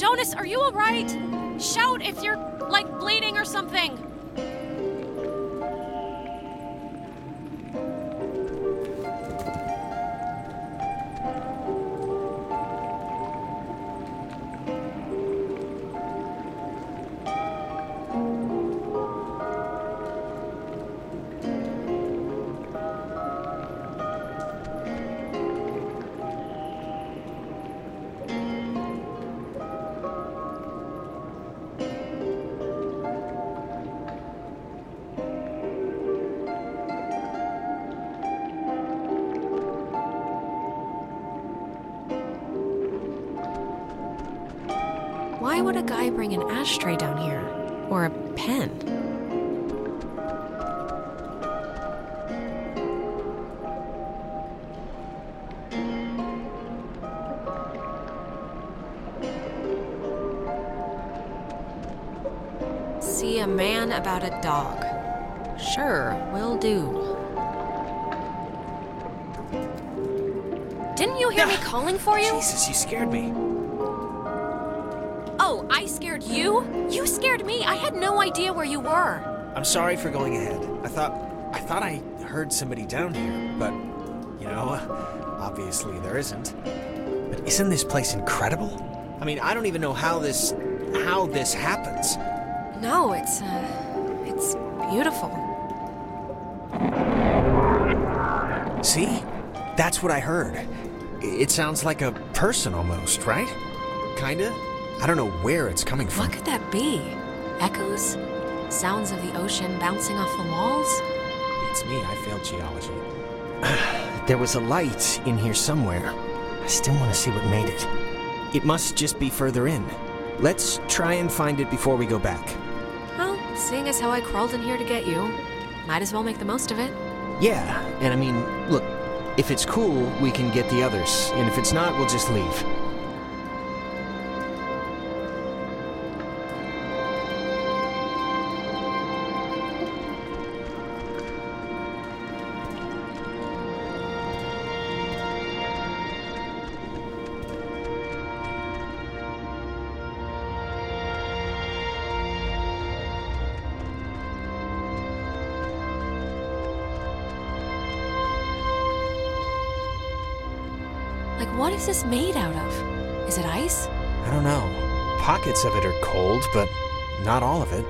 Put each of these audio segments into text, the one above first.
Jonas, are you alright? Shout if you're, like, bleeding or something. Why would a guy bring an ashtray down here? Or a pen? See a man about a dog. Sure, will do. Didn't you hear me calling for you? Jesus, you scared me. I scared you? You scared me. I had no idea where you were. I'm sorry for going ahead. I thought I thought I heard somebody down here, but you know, obviously there isn't. But isn't this place incredible? I mean, I don't even know how this how this happens. No, it's uh it's beautiful. See? That's what I heard. It sounds like a person almost, right? Kinda? I don't know where it's coming from. What could that be? Echoes? Sounds of the ocean bouncing off the walls? It's me, I failed geology. there was a light in here somewhere. I still want to see what made it. It must just be further in. Let's try and find it before we go back. Well, seeing as how I crawled in here to get you, might as well make the most of it. Yeah, and I mean, look, if it's cool, we can get the others, and if it's not, we'll just leave. What is this made out of? Is it ice? I don't know. Pockets of it are cold, but not all of it.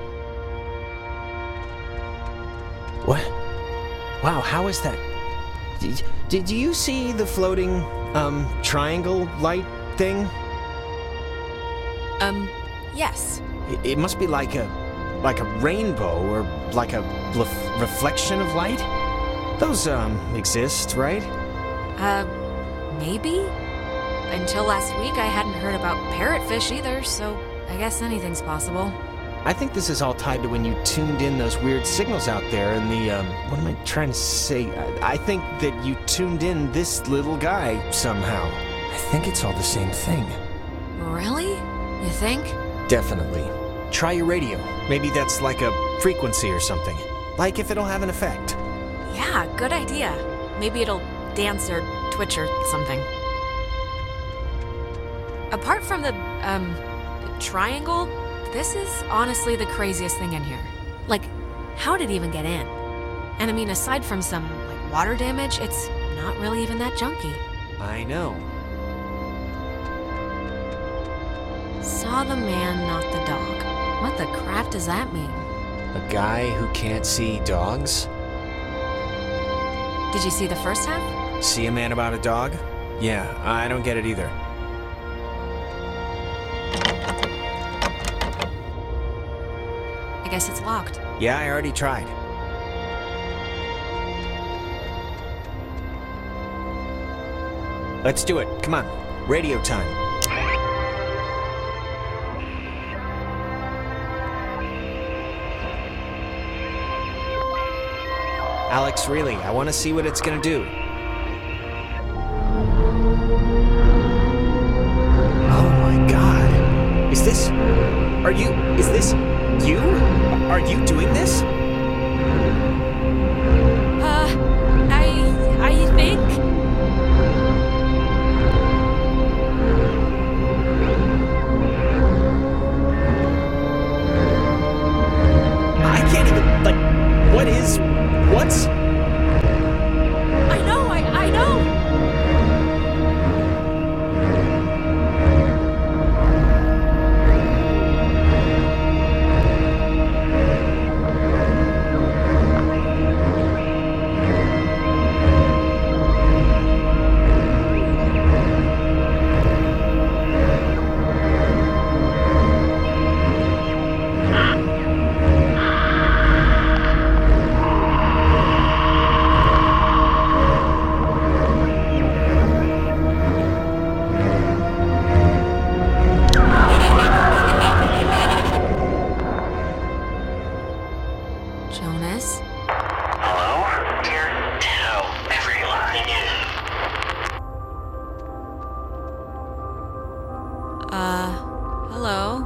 What? Wow, how is that? Did, did you see the floating, um, triangle light thing? Um, yes. It, it must be like a, like a rainbow or like a reflection of light. Those, um, exist, right? Uh, maybe? Until last week, I hadn't heard about parrotfish either, so I guess anything's possible. I think this is all tied to when you tuned in those weird signals out there and the, um, what am I trying to say? I, I think that you tuned in this little guy somehow. I think it's all the same thing. Really? You think? Definitely. Try your radio. Maybe that's like a frequency or something. Like if it'll have an effect. Yeah, good idea. Maybe it'll dance or twitch or something. Apart from the, um, triangle, this is honestly the craziest thing in here. Like, how did it even get in? And I mean, aside from some, like, water damage, it's not really even that junky. I know. Saw the man, not the dog. What the crap does that mean? A guy who can't see dogs? Did you see the first half? See a man about a dog? Yeah, I don't get it either. Guess it's locked. Yeah, I already tried. Let's do it. Come on. Radio time. Alex, really, I want to see what it's going to do. Oh my god. Is this. Are you. Is this. You? Are you doing this? Uh, I. I hello?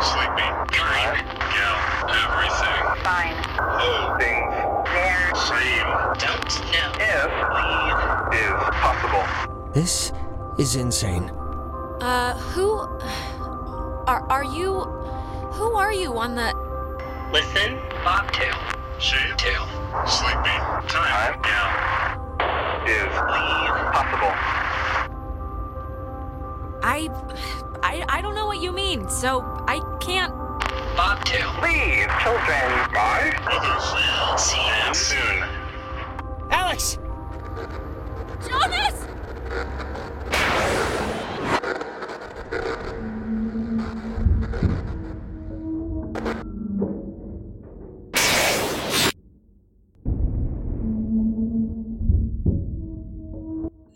Sleepy. Time. Yeah, everything. Fine. Who? Things. There. Same. Don't know. If. Leave. Is possible. This is insane. Uh, who. Are, are you. Who are you on the. Listen. Bobtail. Shave. Tail. Sleepy. Time. Yeah. Is. Leave. Possible. I. I, I don't know what you mean, so I can't. Bobtail. Leave, children. Bye. Others will see you soon. Alex! Jonas!